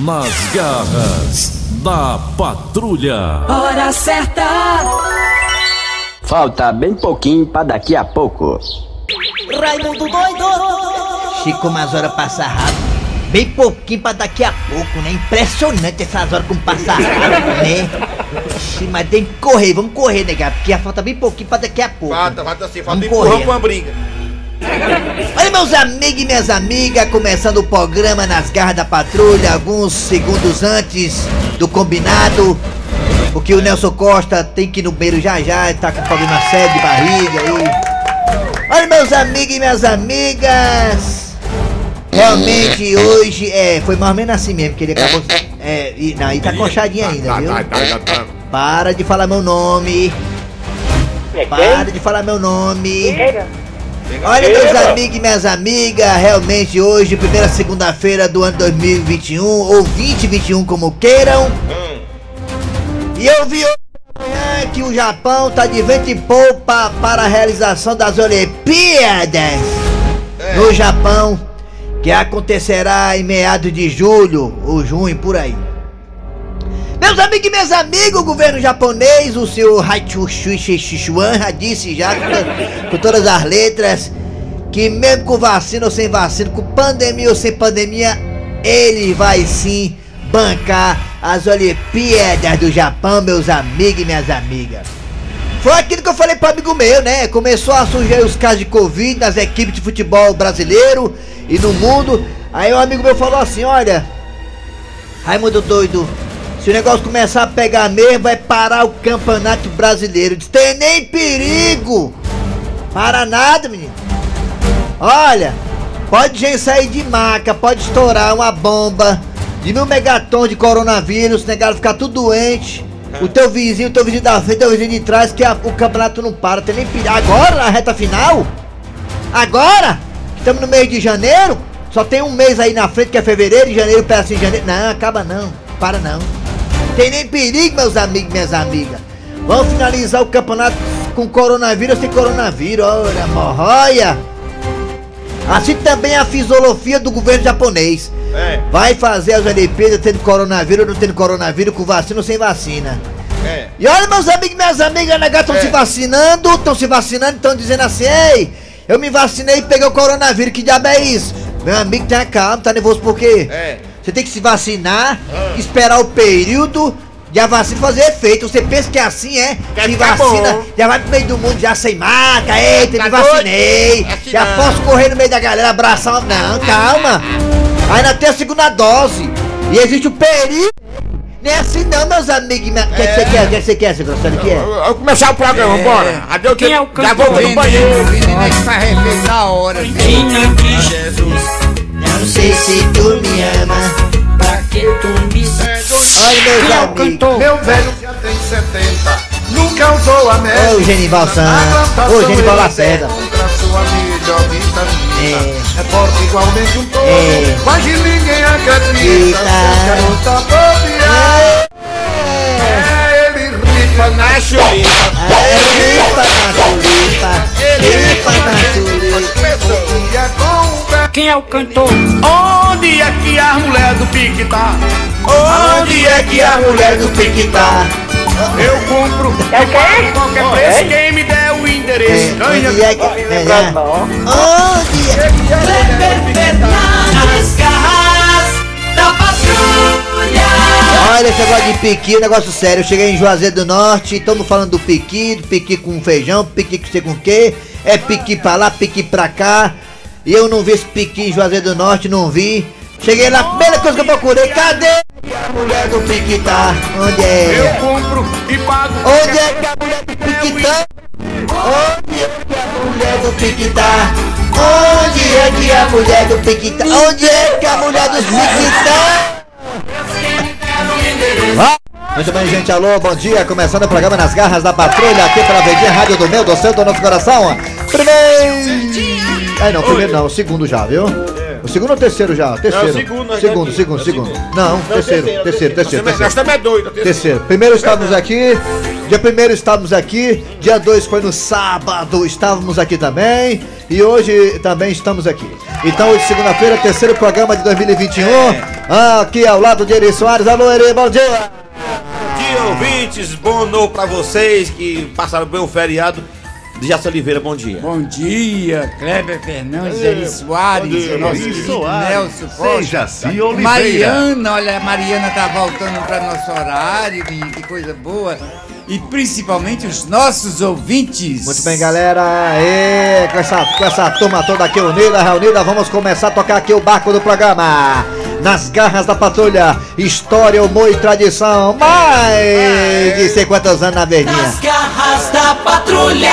Nas garras da patrulha. Hora certa. Falta bem pouquinho pra daqui a pouco. Raimundo doido. Chico, mas horas passa rápido. Bem pouquinho pra daqui a pouco, né? Impressionante essas horas como passa rápido, né? Ixi, mas tem que correr, vamos correr, nega, porque falta bem pouquinho pra daqui a pouco. Falta, falta assim, falta Vamos empurrão correr. pra uma briga. Olha, meus amigos e minhas amigas, começando o programa nas garras da patrulha, alguns segundos antes do combinado, porque o Nelson Costa tem que ir no banheiro já já, tá com problema sério de barriga aí. Olha, meus amigos e minhas amigas, realmente hoje, é, foi mais ou menos assim mesmo, que ele acabou, é, e, não, e tá conchadinho ainda, viu? tá, tá, tá, tá. Para de falar meu nome, para de falar meu nome. Olha, meus amigos e minhas amigas, realmente hoje, primeira segunda-feira do ano 2021, ou 2021, como queiram. E eu vi hoje que o Japão tá de vento e poupa para a realização das Olimpíadas no Japão, que acontecerá em meados de julho ou junho, por aí. Meus amigos e meus amigos, o governo japonês, o senhor Haichu Shishuan já disse já com, com todas as letras que mesmo com vacina ou sem vacina, com pandemia ou sem pandemia, ele vai sim bancar as Olimpíadas do Japão, meus amigos e minhas amigas. Foi aquilo que eu falei pro amigo meu, né? Começou a surgir os casos de Covid nas equipes de futebol brasileiro e no mundo. Aí um amigo meu falou assim, olha, Raimundo doido, se o negócio começar a pegar mesmo, vai parar o campeonato brasileiro. Diz, tem nem perigo! Para nada, menino. Olha, pode gente sair de maca, pode estourar uma bomba de mil megatons de coronavírus, negado ficar tudo doente. O teu vizinho, o teu vizinho da frente, o teu vizinho de trás, que a- o campeonato não para, tem nem perigo. Agora, na reta final? Agora? Estamos no mês de janeiro? Só tem um mês aí na frente que é fevereiro e janeiro peça em janeiro. Não, acaba não. Para não. Tem nem perigo, meus amigos e minhas amigas. Vamos finalizar o campeonato com coronavírus sem coronavírus. Olha, morroia. Assim também a fisiologia do governo japonês. É, Vai fazer as Olimpíadas tendo coronavírus ou não tendo coronavírus, com vacina ou sem vacina. é. E olha, meus amigos e minhas amigas, negado, estão É. se vacinando, estão se vacinando, estão dizendo assim, ei, eu me vacinei e peguei o coronavírus, que diabo é isso? Meu amigo, tenha calma, tá nervoso por quê? É. Você tem que se vacinar, esperar o período de a vacina fazer efeito. Você pensa que é assim, é? Quer se ficar vacina, bom. já vai pro meio do mundo já sem marca, eita, Tá me doido? vacinei. Assim já posso correr no meio da galera, abraçar uma... Não, calma. Ainda tem a segunda dose. E existe o período. Não é assim não, meus amigos. O que é que você quer? O que é que você quer, seu Grosselho? O que é? Eu vou começar o programa, bora. Adeus, Quem é o Já vou cantor? no banheiro. Menina que faz refeito na hora. Que Jesus, Não sei se tu me ama. pra que tu me Olha, meus Quem é o amigos. cantor? Meu velho já tem 70. Nunca usou a média. Ô, Genival Santos. Ô, Genival Lacerda. É. É forte igualmente um todo. É. Mas ninguém acredita. Eita. Garota bobear. É, ele rifa na Na chulipa. É, ripa na tulipa. Ripa na. E é com o pé. Quem é o cantor? Onde é que a mulher do pique tá? Onde é que a mulher do pique tá? Eu compro, eu pago qualquer preço. Quem me der o endereço ganha. Onde é que... É, né? Onde é Nas garras da patrulha. Olha esse negócio de piqui, um negócio sério. Eu cheguei em Juazeiro do Norte, estamos falando do piqui, do piqui com feijão, piqui com sei com o quê. É piqui pra lá, piqui pra cá. E eu não vi esse piqui em Juazeiro do Norte, não vi. Cheguei lá, primeira coisa que eu procurei, cadê a mulher do piqui tá? Onde Eu é? compro e pago. Onde é que a mulher do piqui tá? Onde é que a mulher do piqui tá? Onde é que a mulher do piqui tá? Onde é que a mulher do piqui tá? Muito bem, gente, alô, bom dia. Começando o programa Nas Garras da Patrulha, aqui pela Verdinha Rádio do Meu, do Seu, do Nosso Coração. Primeiro. Ai, não, primeiro não, segundo já, viu? O segundo ou terceiro já? Terceiro. É o segundo, segundo, segundo, É o segundo. Não, Não, terceiro, terceiro, terceiro, terceiro. Nós também é doido. Terceiro. Primeiro estávamos aqui. Dia primeiro estávamos aqui. Dia 2 foi no sábado. Estávamos aqui também. E hoje também estamos aqui. Então, hoje, segunda-feira, terceiro programa de 2021. Aqui ao lado de Eri Soares. Alô, Eri, bom dia. Bom dia, ouvintes. Bom novo pra vocês que passaram bem o feriado. Jaci Oliveira, bom dia. Bom dia, Kleber Fernandes, Eri Soares, dia, nosso Eri Soares. Nelson Costa. Oliveira. Mariana, olha, a Mariana tá voltando para nosso horário, menino, que coisa boa. E principalmente os nossos ouvintes. Muito bem, galera. E com essa, com essa turma toda aqui unida, reunida, vamos começar a tocar aqui o barco do programa. Nas garras da patrulha, história, humor e tradição. Mais de sei quantos anos na verdinha. Nas garras da patrulha.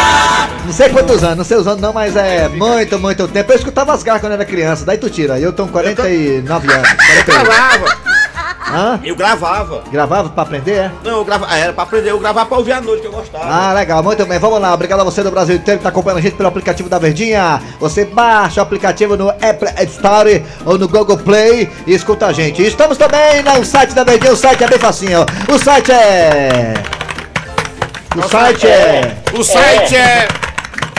Não sei quantos anos, não sei os anos não, mas é muito, muito tempo. Eu escutava as garras quando era criança, daí tu tira. Eu tenho 49 anos. 48. Hã? Eu gravava. Gravava pra aprender, é? Não, eu gravava. Era pra aprender. Eu gravava pra ouvir à noite que eu gostava. Ah, legal, muito bem, vamos lá. Obrigado a você do Brasil inteiro que tá acompanhando a gente pelo aplicativo da Verdinha. Você baixa o aplicativo no Apple Store ou no Google Play e escuta a gente. Estamos também no site da Verdinha, o site é bem facinho. O site é. O site é. O site é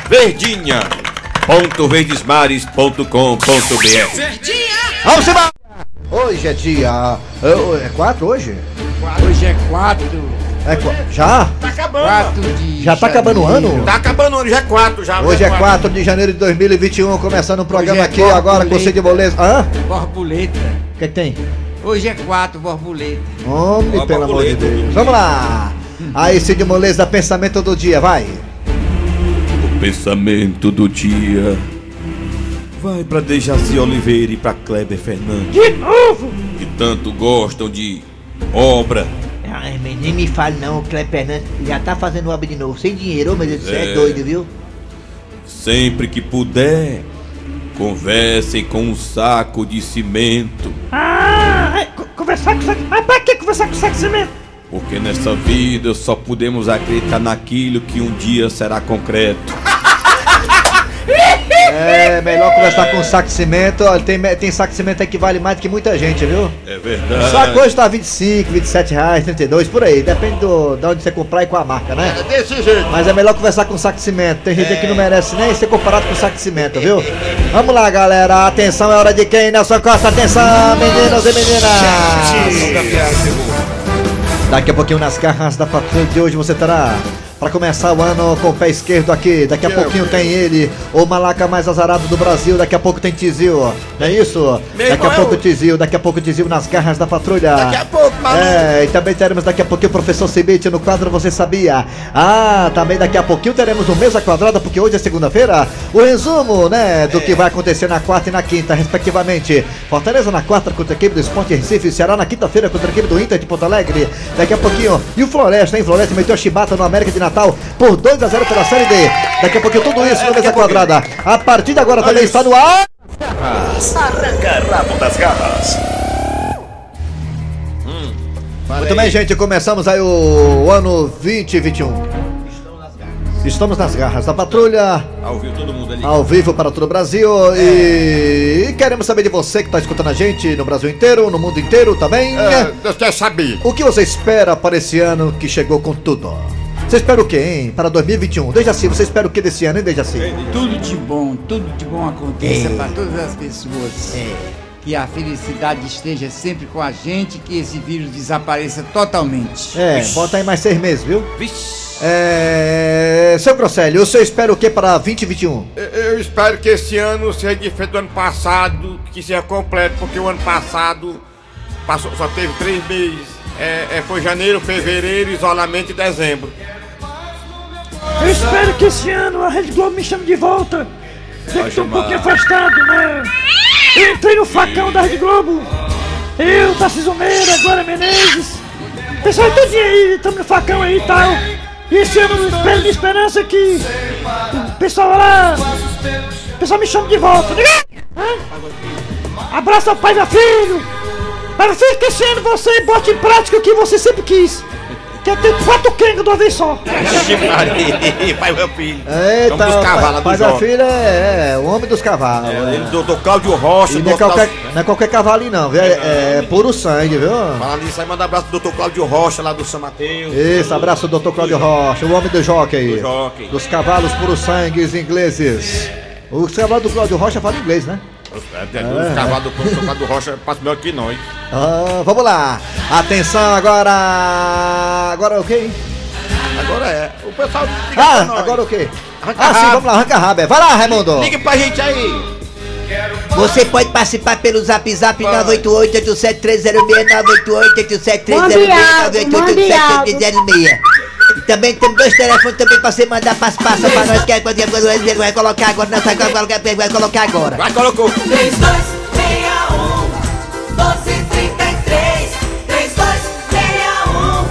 verdinha.verdesmares.com.br Vamos embora! Hoje é dia. é- É 4 hoje? Hoje é 4, É qu- Já? Tá acabando. 4 de Já tá acabando o janeiro. ano? Tá acabando o ano, já é 4 já. Hoje já é 4 de janeiro de 2021, começando o programa Hoje é aqui agora com o Cid borboleta. Moleza. Hã? Borboleta. O que, que tem? Hoje é 4, borboleta. Homem, pelo amor de borboleta. Deus. Vamos lá. Aí, Cid Moleza, pensamento do dia, vai. O pensamento do dia vai pra Dejaci Oliveira e pra Kleber Fernandes. De novo! Que tanto gostam de obra. Ai, mas nem me fale não, o Cleber Fernandes já tá fazendo obra de novo, sem dinheiro, mas você é É. doido, viu? Sempre que puder, conversem com um saco de cimento. Ah, co- conversar com saco. Mas pra que conversar com saco de cimento? Porque nessa vida só podemos acreditar naquilo que um dia será concreto. É, melhor conversar com um saco de cimento. Olha, tem, tem saco de cimento aí que vale mais do que muita gente, viu? É O verdade. saco hoje tá 25, 27 reais, 32, por aí. Depende do, de onde você comprar e com a marca, né? Desse jeito. Mas é melhor conversar com saco de cimento. Tem gente aí que não merece nem ser comparado com saco de cimento, viu? Vamos lá, galera. Atenção, é hora de quem? Nelson Costa. Atenção, meninos e meninas. Daqui a pouquinho nas garras da patrulha de hoje você terá. Pra começar o ano com o pé esquerdo aqui, daqui a pouquinho tem ele, o malaca mais azarado do Brasil, daqui a pouco tem Tizil, não é isso? Meu daqui a pouco eu- Tizil, daqui a pouco Tizil nas garras da patrulha. Daqui a pouco, maluco. É, e também teremos daqui a pouquinho o professor Cibite no quadro Você Sabia? Ah, também daqui a pouquinho teremos o Mesa Quadrada, porque hoje é segunda-feira, o resumo, né, do que vai acontecer na quarta e na quinta, respectivamente. Fortaleza na quarta contra a equipe do Esporte Recife, Ceará na quinta-feira contra a equipe do Inter de Porto Alegre. Daqui a pouquinho, e o Floresta, hein? Floresta meteu a chibata no América de Natal por 2 a 0 pela Série D. Daqui a pouquinho tudo isso no Mesa Quadrada. A partir de agora também está no ar. Arranca rabo das garras. Muito bem, gente, começamos aí o ano 2021. Estamos nas garras da patrulha, Ao vivo todo mundo ali. ao vivo para todo o Brasil e queremos saber de você que está escutando a gente no Brasil inteiro, no mundo inteiro também. É, Deus quer saber. O que você espera para esse ano que chegou com tudo? Você espera o quê, hein? Para 2021. Desde assim, você espera o que desse ano, hein, Desde assim? Tudo de bom, tudo de bom aconteça para todas as pessoas. Que a felicidade esteja sempre com a gente, que esse vírus desapareça totalmente. É, bota aí mais seis meses, viu? É. Seu Grosselio, você espera o que para 2021? Eu- Eu espero que esse ano seja diferente do ano passado, que seja completo, porque o ano passado passou, só teve três meses. É, é, foi janeiro, fevereiro, isolamento e dezembro. Eu espero que esse ano a Rede Globo me chame de volta. Eu que tô um pouquinho afastado, né? Eu entrei no facão da Rede Globo. Eu, Tarcísio Meira, Glória Menezes. Pessoal todinho aí, estamos no facão aí e tal. E esse ano eu espero de esperança que o pessoal lá. O pessoal me chame de volta. Hã? Abraço ao pai da filho. Para que esse ano você bote em prática o que você sempre quis. Quer ter quatro quengas de uma vez só. Pai meu filho. Eita, Vamos dos cavalos da João. filha é, é o homem dos cavalos. É, é. ele do, do Cláudio Rocha, E do não é, qualquer, não é qualquer cavalinho não, viu? É, é puro sangue, viu? Falando nisso aí, manda um abraço pro doutor Cláudio Rocha, lá do São Mateus. Isso, abraço do Dr. Cláudio Rocha, o homem do jockey. Do jockey. Dos cavalos puro sangues ingleses. Os cavalos do Cláudio Rocha falam inglês, né? É, é, dos cavalos do doutor Cláudio Rocha passa melhor que nós. Ah, vamos lá. Atenção agora. Agora o quê? Agora é. O pessoal liga Ah, agora o quê? Arranca Ah, sim, vamos lá, arranca rabo. é. Vai lá, Raimundo. Liga pra gente aí. Você pode participar pelo zap zap Vai. 988-87306, 988-87306, E também temos dois telefones também pra você mandar participação pra nós, que é quando vai colocar agora, não, vai colocar, vai colocar agora. Vai, colocou. 3261 1233 3261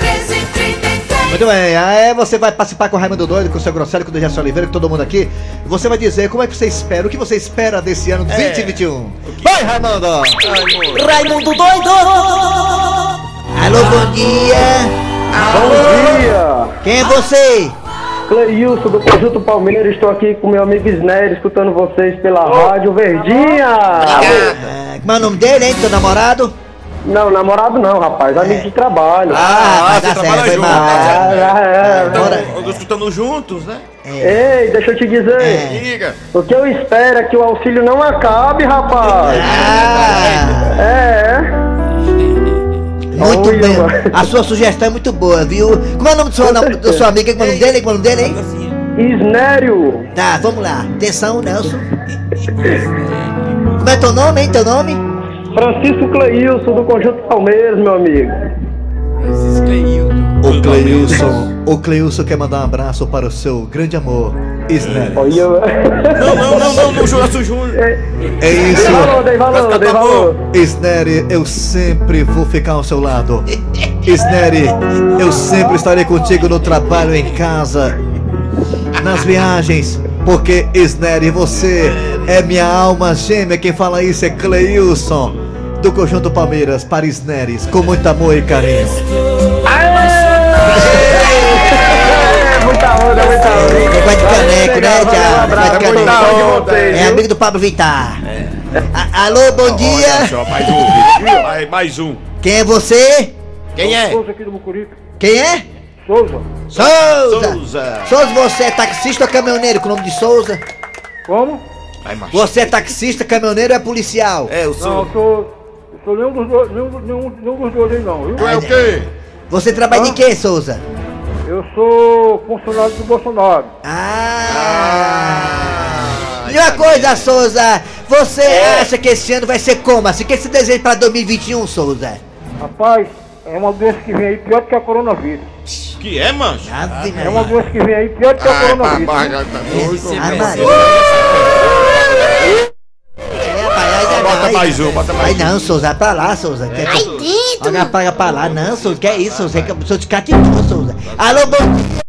1333 Muito bem, aí você vai participar com o Raimundo Doido, com o seu Grosselio, com o Dejaci Oliveira, com todo mundo aqui. Você vai dizer como é que você espera, o que você espera desse ano É. 2021. Vai, Raimundo! Raimundo doido Alô, bom dia! Bom dia! Quem é você? Cleilson do Conjunto Palmeiras, estou aqui com meu amigo Isnério, escutando vocês pela Rádio Verdinha! Ah, como é o nome dele, hein, teu namorado? Não, namorado não, rapaz, amigo de trabalho. Ah, dar trabalha certo, foi junto, mal. tá. Ah, é, Então, Bora. eu tô escutando juntos, né? Ei, deixa eu te dizer, É. O que eu espero é que o auxílio não acabe, rapaz! Ah, É, muito Olha, bem. mano. A sua sugestão é muito boa, viu? Como é o nome do seu, nam- do seu amigo? Como é o nome dele? Como é o nome dele, hein? Isnério! Tá, vamos lá. Atenção, Nelson. Como é teu nome, hein? Teu nome? Francisco Cleilson do Conjunto Palmeiras, meu amigo. O Cleilson. O Cleilson quer mandar um abraço para o seu grande amor, Isner. Olha, Não, não, não, não, não, Júlio Júnior. É, É isso. dei valor, dei valor, dei valor. Sneri, eu sempre vou ficar ao seu lado. Sneri, eu sempre estarei contigo no trabalho, em casa, nas viagens. Porque, Sneri, você é minha alma gêmea. Quem fala isso é Cleilson, do Conjunto Palmeiras, para Sneris, com muito amor e carinho. Negócio de caneco, né, Negócio de caneco. É amigo do Pablo Vittar. A- Alô, bom dia. só, mais um. Mais, um. Quem é você? Quem é? Souza aqui do Mucurico. Quem é? Souza. Souza. Souza. Souza, você é taxista ou caminhoneiro com o nome de Souza? Como? Você é taxista, caminhoneiro ou é policial? É, o Não, seu. eu sou. Eu sou nenhum dos dois, nenhum, nenhum, nenhum dos dois aí não, viu? Tu é o quê? Você trabalha de quê, Souza? Eu sou funcionário do Bolsonaro. Ah! E uma coisa, Souza, você acha que esse ano vai ser como? Assim, o que você deseja pra 2021, Souza? Rapaz, é uma doença que vem aí pior do que a coronavírus. Que é, mancho? Ave É uma doença que vem aí pior do que a coronavírus. já tá. É, Bota mais um, bota mais Vai não, Souza, vai pra lá, Souza. Quer que... Olha, paga pra lá, não, Souza, que é isso, Souza? Que eu sou de Catitu, Souza. Alô, bom dia.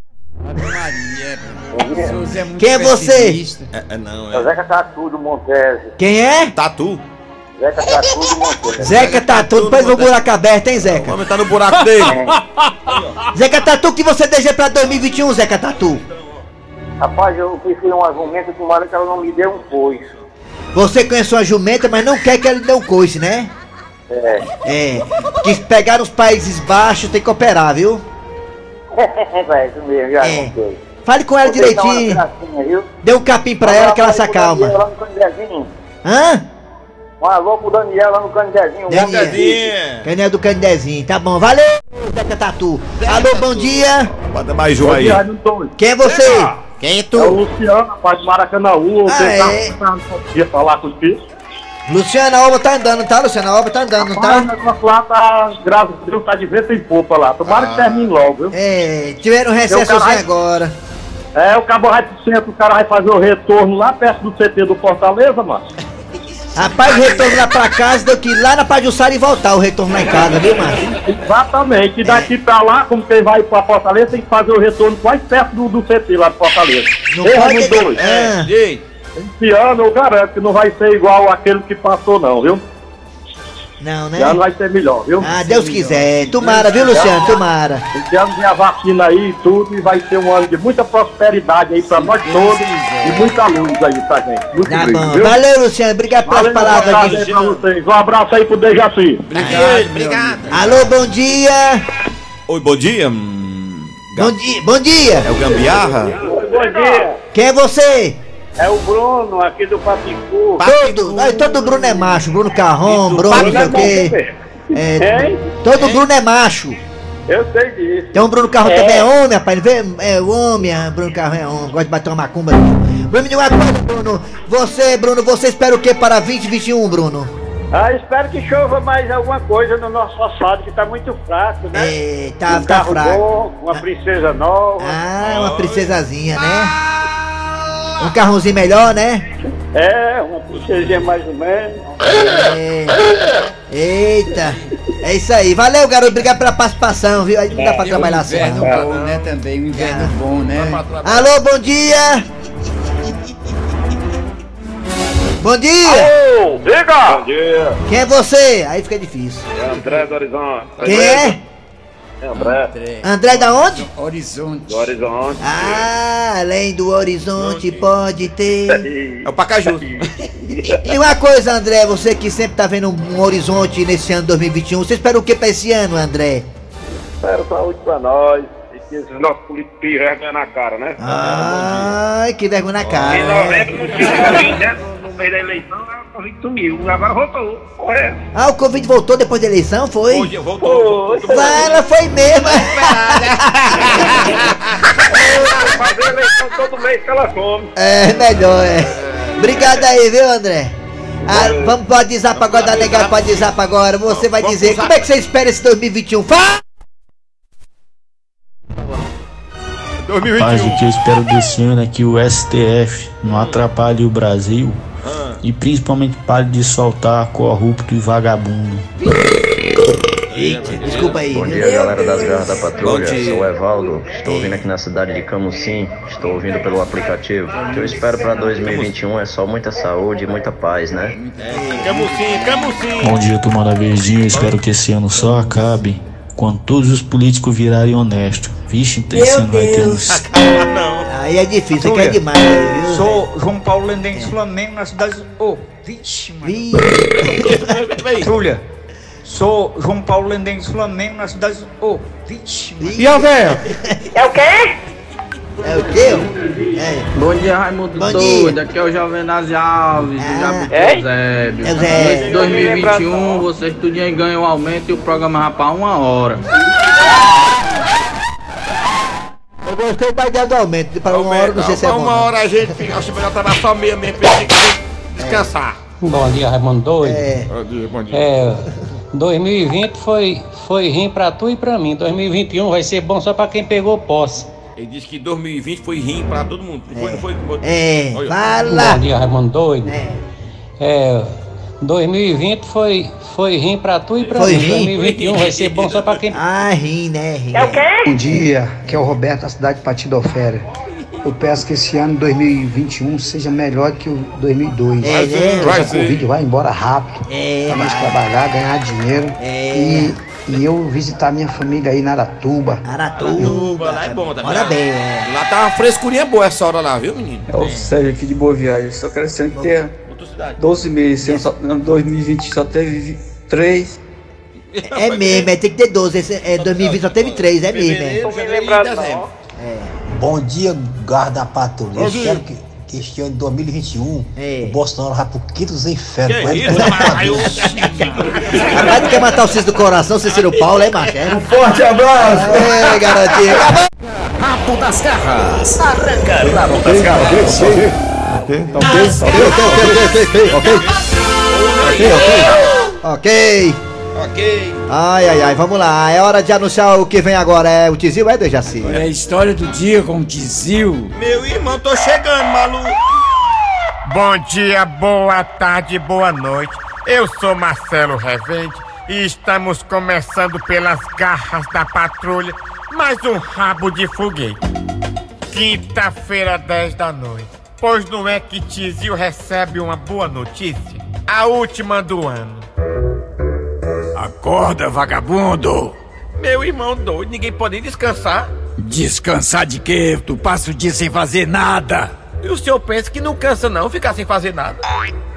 Souza é muito Quem é você? É, é não, É o é. Zeca Tatu do Montese. Quem é? Tatu. Zeca Tatu do Montese. Zeca Tatu, depois do buraco aberto, hein, Zeca? homem tá no buraco dele. Zeca Tatu, o que você deseja pra 2021, Zeca Tatu? Rapaz, eu prefiro uma jumenta, tomara que ela não me dê um coice. Você conhece uma jumenta, mas não quer que ela lhe dê um coice, né? É. É. Que pegar os Países Baixos tem que operar, viu? é isso mesmo, já É. contei. Fale com ela direitinho. gracinha, viu? Dê um capim pra ela que ela se acalma. Lá no Candezinho. Hã? Um alô pro Daniel lá no Candezinho. Daniel. Candezinha. Canel do Candezinho, tá bom. Valeu, Zeca Tatu. Alô, bom dia. Bota mais um aí. Quem é você? Quem é É o tu? Luciano, rapaz de Maracanãú. Ah, é? Ia falar com os bichos. Luciana Alba tá andando, tá? Luciana Alba tá andando, não Mas o tá? negócio lá tá, graças a Deus, tá de vento em popa lá. Tomara que termine logo, viu? É, tiveram um recesso Meu caralho. agora. É, o cabo vai pro centro, o cara vai fazer o retorno lá perto do CT do Fortaleza, mano. Rapaz, o retorno lá pra casa deu que ir lá na Pajussara e voltar o retorno lá em casa, viu, macho? Exatamente. E daqui pra lá, como quem vai pra Fortaleza, tem que fazer o retorno quase perto do, do CT lá de Fortaleza. Não. Raimundo dois. Ei, Esse ano eu garanto que não vai ser igual aquele que passou, não, viu? Não, né? Esse ano vai ser melhor, viu? Ah, Deus quiser. Tomara, viu, Luciano? Tomara. Esse ano tem a vacina aí e tudo, e vai ser um ano de muita prosperidade aí pra nós todos e muita luz aí pra gente. Muito Tá bem, bom. viu? Valeu, Luciano. Obrigado pelas palavras um abraço aqui. aí pra vocês. Um abraço aí pro Dejaci. Obrigado, obrigado. Alô, bom dia. Oi, bom dia. Bom dia. Bom dia. É o Gambiarra? Bom dia. Quem é você? É o Bruno aqui do Papicu. Todo, aí, todo Bruno é macho. Bruno Carrom, Bruno não sei o quê. É, Hein? todo Bruno é macho. Eu sei disso. Tem um Bruno Carrom É. também é homem, rapaz. Ele vê, é homem, ah, Bruno Carrom é homem. Gosta de bater uma macumba. Bruno, me diga uma coisa, Bruno. Você, Bruno, você espera o que para 2021, Bruno? Ah, espero que chova mais alguma coisa no nosso asfalto, que tá muito fraco, né? É, tá, um tá carro fraco. bom, uma princesa nova. Ah, uma princesazinha, né? Um carrãozinho melhor, né? É, uma princesinha mais ou menos. É. Eita. É isso aí. Valeu, garoto. Obrigado pela participação, viu? Aí não dá pra Tem trabalhar um assim, inverno não. bom, né, também, um inverno bom, né? Alô, bom dia! Bom dia! Ô, diga! Bom dia. Quem é você? Aí fica difícil. É André do Horizonte. Quem é? André. André da onde? Horizonte. Do Horizonte. Ah, além do horizonte pode ter. É o Pacaju. E uma coisa, André, você que sempre tá vendo um horizonte nesse ano 2021, você espera o que pra esse ano, André? Espero saúde pra nós. E que esses nossos políticos vergonha na cara, né? Ai, que vergonha na cara. Em né? novembro não tinha né? No, meio da eleição, a Covid sumiu. Agora voltou. Correto. Ah, o Covid voltou depois da eleição, foi? Dia, voltou. Vai, ela foi mesmo. Fazer eleição todo mês que ela some. É, melhor, é. Obrigado aí, viu, André? Ah, vamos pro WhatsApp agora, dá negado pro WhatsApp agora. Você vai dizer, como é que você espera esse 2021? Fala! Rapaz, 2021. o que eu espero desse ano é que o STF não atrapalhe o Brasil e principalmente pare de soltar corrupto e vagabundo. Eita, desculpa aí. Bom dia, galera das garras da patrulha. Sou o Evaldo. Estou ouvindo aqui na cidade de Camusim. Estou ouvindo pelo aplicativo. O que eu espero para 2021 é só muita saúde e muita paz, né? Camusim, Camusim. Bom dia, turma da Verdinha. Eu espero que esse ano só acabe quando todos os políticos virarem honestos. Vixe, esse ano vai ter uns. Aí é difícil, você quer demais aí, viu? Sou João Paulo Lendense Flamengo na cidade. Ô, vixe, mano. Patrulha. Sou João Paulo Lendense Flamengo na cidade. Ô, vixe, mano. E a véia? É o quê? É o quê? É. Bom dia, Raimundo Bom Doido. dia. Aqui é o Jovenaz Alves, Ah. É? Em 2021, vocês tudinho ganham aumento e o programa vai pra uma hora. Eu gostei ideia do aumento. Para uma hora, não sei se é bom. uma hora a gente fica, acho melhor trabalhar só meia mesmo pra gente descansar. Bom dia, Raimundo Doido. É. Bom dia, bom dia. É, 2020 foi, foi ruim pra tu e pra mim. 2021 vai ser bom só pra quem pegou posse. Ele disse que 2020 foi rim pra todo mundo. Não foi, não foi? É, Olha. fala. Bom dia, Raimundo Doido. É. É, 2020 foi, foi ruim pra tu e pra Foi mim. ruim? 2021 vai ser bom só pra quem. Ah, rim, né? Rim. É o quê? Bom dia, que é o Roberto da cidade de Patidoféria. Eu peço que esse ano 2021 seja melhor que o 2002. É, né? Que essa ser. Covid vai embora rápido. É, Pra nós trabalhar, ganhar dinheiro. É. E, e eu visitar minha família aí na Aratuba. Aratuba. lá é bom também. Bora bem, é. Lá tá uma frescurinha boa essa hora lá, viu, menino? É o Sérgio aqui de Boa Viagem. Só quero ser ter Outra cidade. 12 meses. Em 2020 só teve 3. É mesmo, é, tem que ter 12. Esse, é, 2020 só teve 3, é mesmo, é. Dezembro. Bom dia, guarda da patrulha. Espero que, que este ano de 2021 É. o Bolsonaro vá pro quinto dos infernos. Que Vai isso, rapaz? Tu quer matar o Cis do coração, Cícero Paulo, é macho? É? Forte abraço! É, garotinho. Rabo das garras. Arranca rabo das Ok, garras. ok, ok, ok, ok, ok, ok, ok, ok. Ok. Ai, ai, ai, vamos lá. É hora de anunciar o que vem agora. É o Tizil, é, Dejaci? É a história do dia com o Tizil. Meu irmão, tô chegando, maluco. Bom dia, boa tarde, boa noite. Eu sou Marcelo Revende e estamos começando pelas garras da patrulha mais um rabo de foguete. Quinta-feira, 10 da noite. Pois não é que Tizil recebe uma boa notícia? A última do ano. Acorda, vagabundo! Meu irmão doido, ninguém pode descansar. Descansar de quê? Tu passa o dia sem fazer nada. E o senhor pensa que não cansa não ficar sem fazer nada?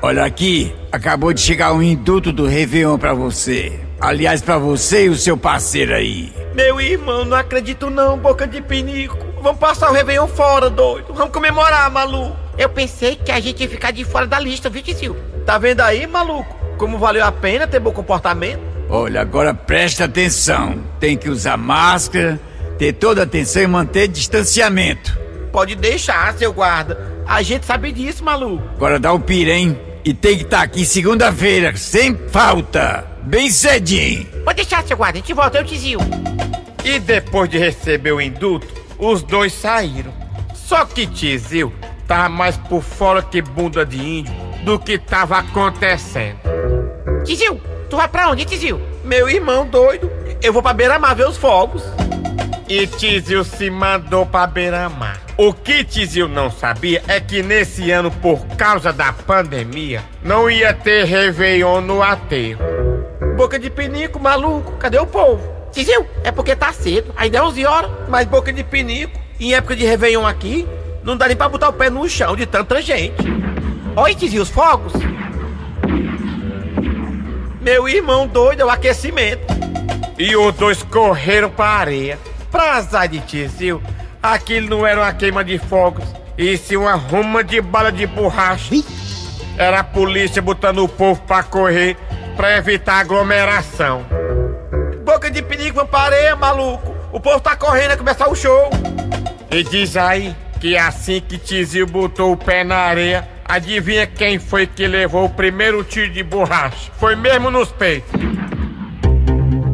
Olha aqui, acabou de chegar um induto do Réveillon pra você. Aliás, pra você e o seu parceiro aí. Meu irmão, não acredito não, boca de pinico. Vamos passar o Réveillon fora, doido. Vamos comemorar, maluco. Eu pensei que a gente ia ficar de fora da lista, viu, Tizil? Tá vendo aí, maluco? Como valeu a pena ter bom comportamento? Olha, agora presta atenção. Tem que usar máscara, ter toda a atenção e manter distanciamento. Pode deixar, seu guarda. A gente sabe disso, maluco. Agora dá o pira, hein? E tem que estar aqui segunda-feira, sem falta. Bem cedinho. Pode deixar, seu guarda. A gente volta, eu Tizil. E depois de receber o induto, os dois saíram. Só que Tizil tava mais por fora que bunda de índio do que tava acontecendo. Tizil, tu vai pra onde, Tizil? Meu irmão doido. Eu vou pra beira-mar ver os fogos. E Tizil se mandou pra beira-mar. O que Tizil não sabia é que nesse ano, por causa da pandemia, não ia ter Réveillon no aterro. Boca de pinico, maluco, cadê o povo? Tizil, é porque tá cedo, ainda é 11 horas, mas boca de pinico, em época de Réveillon aqui, não dá nem pra botar o pé no chão de tanta gente. Oi, Tizil, os fogos? Meu irmão doido, é o aquecimento. E os dois correram pra areia. Pra azar de Tizil, aquilo não era uma queima de fogos, e sim uma ruma de bala de borracha. Era a polícia botando o povo pra correr, pra evitar aglomeração. Boca de perigo, vamos pra areia, maluco. O povo tá correndo, vai começar o show. E diz aí que assim que Tizil botou o pé na areia, adivinha quem foi que levou o primeiro tiro de borracha? Foi mesmo nos peitos.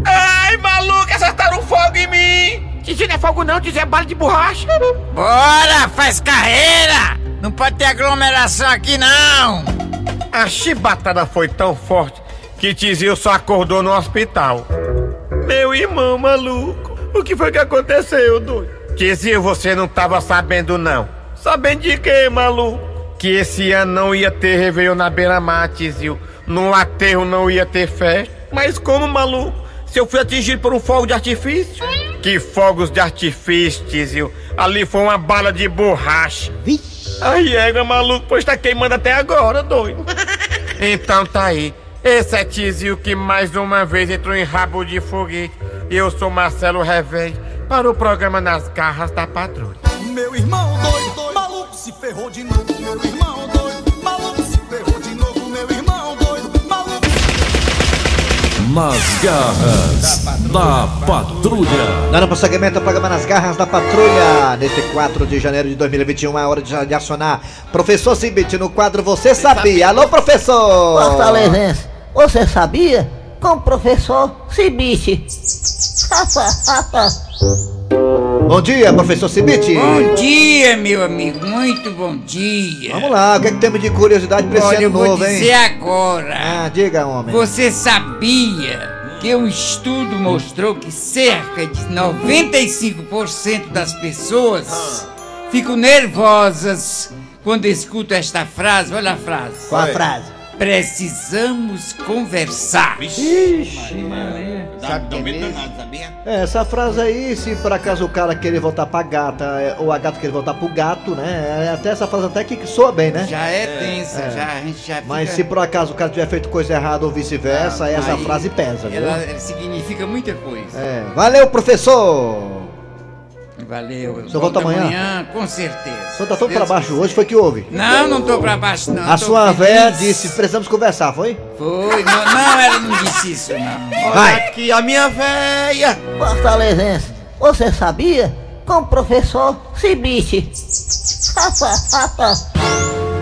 Ai, maluco, acertaram fogo em mim! Tizil não é fogo não, Tizil é bala de borracha. Bora, faz carreira! Não pode ter aglomeração aqui, não! A chibatada foi tão forte que Tizil só acordou no hospital. Meu irmão maluco, o que foi que aconteceu, doido? Tizil, você não tava sabendo não. Sabendo de quê, maluco? Que esse ano não ia ter Réveillon na beira-mar, Tizil. No aterro não ia ter festa. Mas como, maluco? Se eu fui atingido por um fogo de artifício? Que fogos de artifício, Tizil? Ali foi uma bala de borracha. Ai, égua, maluco, pois tá queimando até agora, doido. então tá aí. Esse é Tizil que mais uma vez entrou em rabo de foguete. E eu sou Marcelo Revende para o programa Nas Garras da Patrulha. Meu irmão doido, doido, maluco se ferrou de novo. Meu irmão doido, maluco se ferrou de novo. Meu irmão doido, maluco. Nas garras da patrulha. Dando prosseguimento ao programa Nas Garras da Patrulha. Neste 4 de janeiro de 2021, é hora de, de acionar Professor Cibit no quadro Você Sabia. Alô, professor! Fortalezense, você sabia? Com o professor Cibite. Bom dia, professor Cibit. Bom dia, meu amigo, muito bom dia. Vamos lá, o que é que temos de curiosidade pra esse Olha, eu ano vou novo, dizer hein? agora. Ah, diga, homem. Você sabia que um estudo mostrou que cerca de 95% das pessoas ficam nervosas quando escutam esta frase? Olha a frase. Qual a frase? Precisamos conversar. Ixi, Sabe que é mesmo? sabia? É, essa frase aí, se por acaso o cara querer voltar pra gata, é, ou a gata querer voltar pro gato, né? É até essa frase até que soa bem, né? Já é tensa, É. já, a gente já Mas fica- se por acaso o cara tiver feito coisa errada ou vice-versa, essa Aí, frase pesa, viu? Ela significa muita coisa. É. Valeu, professor! Valeu. eu senhor volta volto amanhã? Com certeza. Senhor tá todo Deus pra baixo quiser. hoje, foi que houve? Não, não tô pra baixo, não. A sua véia disse, precisamos conversar, foi? Foi, não, não, ela não disse isso, não. Vai. aqui a minha véia. Fortalezense, você sabia? Com o professor Cibite.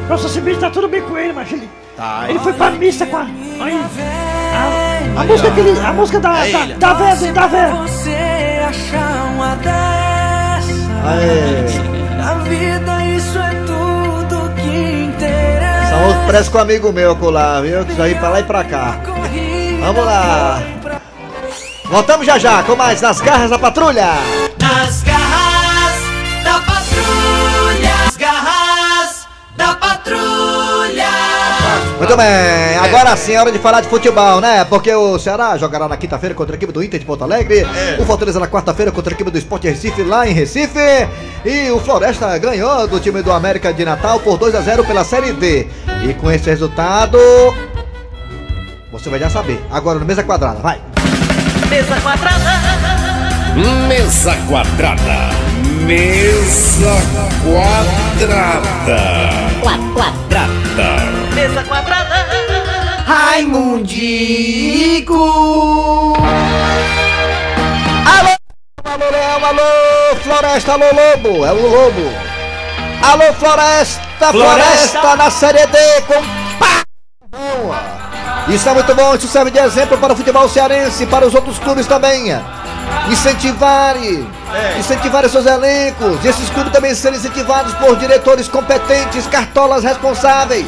Professor Cibite tá tudo bem com ele, mas ele. Tá, Ele foi pra missa com a. A, a música que ele, A música da. É Da, da véia, da véia. Você achar uma Aê. Na vida isso é tudo que interessa parece com um amigo meu colar, viu? Que já ir pra lá e pra cá. Vamos lá. Voltamos já já com mais nas garras da patrulha. Nas Muito bem, agora sim é hora de falar de futebol, né? Porque o Ceará jogará na quinta-feira contra a equipe do Inter de Porto Alegre, o Fortaleza na quarta-feira contra a equipe do Sport Recife lá em Recife, e o Floresta ganhou do time do América de Natal por 2 a 0 pela Série D. E com esse resultado, você vai já saber. Agora no Mesa Quadrada, vai. Mesa quadrada. Mesa quadrada. Mesa quadrada. Quadrada. Mesa quadrada. Raimundico. Alô, alô, Leão, alô, Floresta, alô, Lobo, é o Lobo. Alô, Floresta, Floresta, Floresta. na Série D com pá. Boa. Isso é muito bom, isso serve de exemplo para o futebol cearense, para os outros clubes também. Incentivar, incentivar os seus elencos, e esses clubes também serem incentivados por diretores competentes, cartolas responsáveis,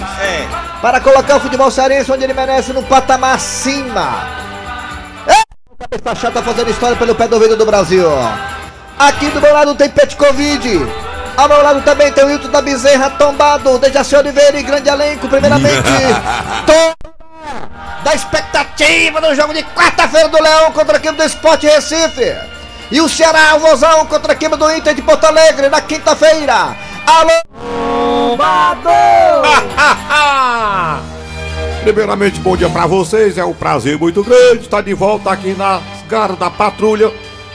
para colocar o futebol cearense onde ele merece, no patamar acima. É, cabeça chata fazendo história pelo pé do ouvido do Brasil. Aqui do meu lado tem Pet Covid. Ao meu lado também tem o Hilton da Bezerra tombado, Dejaci Oliveira e grande elenco, primeiramente. Tom da expectativa do jogo de quarta-feira do Leão contra a equipe do Sport Recife. E o Ceará, o Vozão, contra a equipe do Inter de Porto Alegre na quinta-feira. Alô, Primeiramente, bom dia pra vocês. É um prazer muito grande estar de volta aqui nas garras da patrulha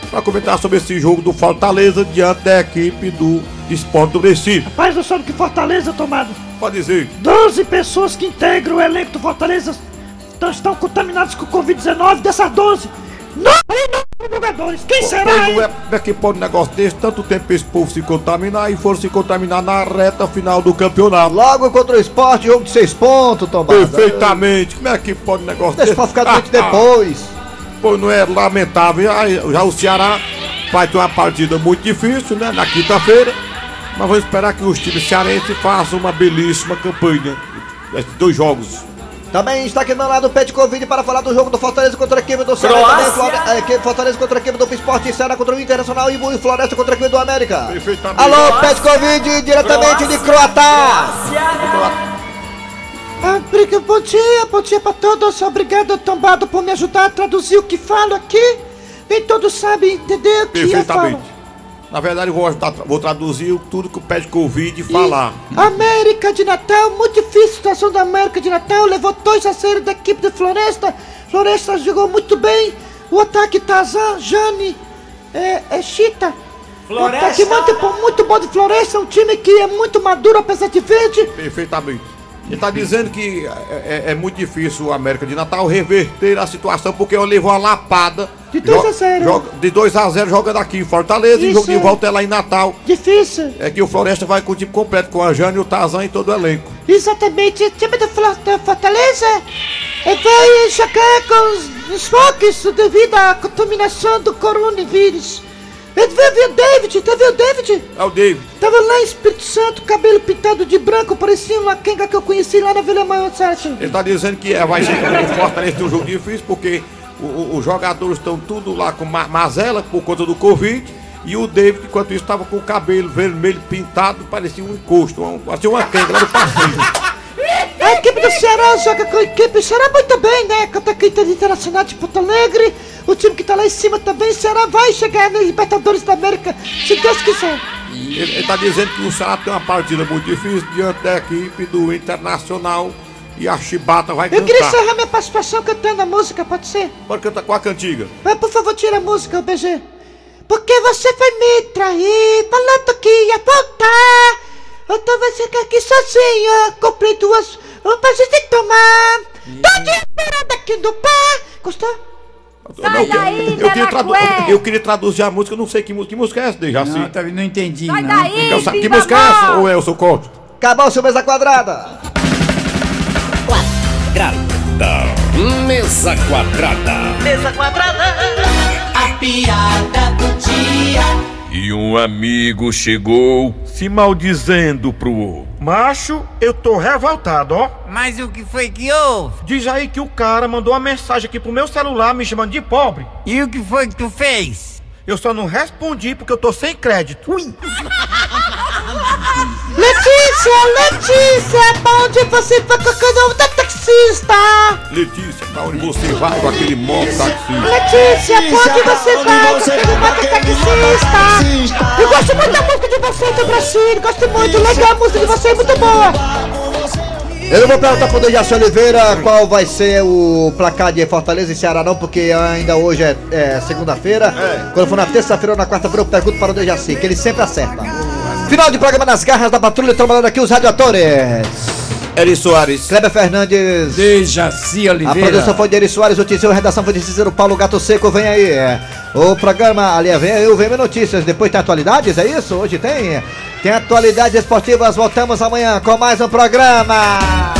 para comentar sobre esse jogo do Fortaleza diante da equipe do Esporte do Recife. Rapaz, eu soube que Fortaleza, tomado. Pode dizer. 12 pessoas que integram o elenco do Fortaleza estão, contaminadas com Covid-19. Dessas 12, 9 não jogadores. Quem será, Pois é, como é que pode um negócio desse, tanto tempo esse povo se contaminar e for se contaminar na reta final do campeonato. Logo contra o Sport, jogo de seis pontos, Tombada. Perfeitamente. Como é que pode um negócio Deixa desse? pra ficar doente depois. Pois não é lamentável. Aí, Já o Ceará vai ter uma partida muito difícil, né? Na quinta-feira. Mas vamos esperar que os times cearenses façam uma belíssima campanha. Esses dois jogos. Também está aqui do meu lado o Pet Covid para falar do jogo do Fortaleza contra a equipe do Ceará. Croácia. Equipe Fortaleza contra a equipe do Esporte Ceará contra o Internacional e o Floresta contra a equipe do América. Perfeitamente. Alô, Pet Covid, diretamente de Croatá. Ah, bom dia, bom dia pra todos. Obrigado, Tombado, por me ajudar a traduzir o que falo aqui. Nem todos sabem entender o que eu falo. Na verdade, eu vou, ajudar- vou traduzir tudo que o pé de Covid falar. América de Natal, muito difícil a situação da América de Natal. Levou 2 a 0 da equipe do Floresta. Floresta jogou muito bem. O ataque Tazan, Jane, é, é Chita. O ataque muito, muito bom de Floresta. Um time que é muito maduro, apesar de verde. Perfeitamente. Ele está dizendo que é, é- é muito difícil o América de Natal reverter a situação porque ele levou uma lapada. De 2 Jo- a 0. joga- De 2 a 0 jogando aqui em Fortaleza e o Isso. jogo de volta é lá em Natal. Difícil. É que o Floresta vai com o time completo, com a Jane, o Tazan e todo o elenco. Exatamente, o time do Fortaleza é, vai jogar com os, os focos devido à contaminação do coronavírus. Ele viu o David, tá vendo o David? É o David. Tava lá em Espírito Santo, cabelo pintado de branco, parecia uma quenga que eu conheci lá na Vila Maior, certo? Ele está dizendo que é, vai ser o Fortaleza um jogo difícil porque os jogadores estão tudo lá com ma mazela por conta do Covid. E o David, enquanto isso, estava com o cabelo vermelho pintado, parecia um encosto, um, parecia uma quenga lá no passeio. A equipe do Ceará joga com a equipe do Ceará muito bem, né? Contra a equipe internacional de Porto Alegre. O time que tá lá em cima também, o Ceará vai chegar na Libertadores da América, se Deus quiser. Ele está dizendo que o Ceará tem uma partida muito difícil diante da equipe do Internacional e a Chibata vai Eu cantar. queria encerrar minha participação cantando a música, pode ser? Pode cantar com a cantiga. Mas por favor, tira a música, BG. Porque você foi me trair, falando que ia voltar. Então você quer aqui sozinha. Comprei duas roupas de tomar. Tô te esperando aqui no pé. Gostou? Não, eu, eu queria tradu- eu queria traduzir a música, eu não sei que música. Que música é essa, Dejaci? Não, tá, não entendi, Sai não. daí, sa- que música é essa, ou é o seu corte? Acabou o seu mesa quadrada. Quadrada. Mesa quadrada. Mesa quadrada. A piada do dia. E um amigo chegou se maldizendo pro outro. Macho, eu tô revoltado, ó. Mas o que foi que houve? Diz aí que o cara mandou uma mensagem aqui pro meu celular me chamando de pobre. E o que foi que tu fez? Eu só não respondi porque eu tô sem crédito. Ui. Letícia, Letícia, pra onde você foi com a mototaxista! Letícia, pra onde você vai com aquele mototaxista? Letícia, pra onde você vai com aquele mototaxista? Eu gosto muito da música de você, do Brasil, gosto muito, legal, a música de você é muito boa! Eu não vou perguntar pro Dejaci Oliveira qual vai ser o placar de Fortaleza e Ceará não, porque ainda hoje é, é segunda-feira. Quando for na terça-feira ou na quarta-feira eu pergunto para o Dejaci, que ele sempre acerta. Final de programa nas garras da patrulha, trabalhando aqui os radiadores. Eri Soares. Kleber Fernandes. Dejaci A Oliveira. produção foi de Eri Soares, o Tizio, a redação foi de Cícero Paulo Gato Seco, vem aí. O programa, ali vem aí o VM Notícias, depois tem atualidades, é isso? Hoje tem? Tem atualidades esportivas, voltamos amanhã com mais um programa.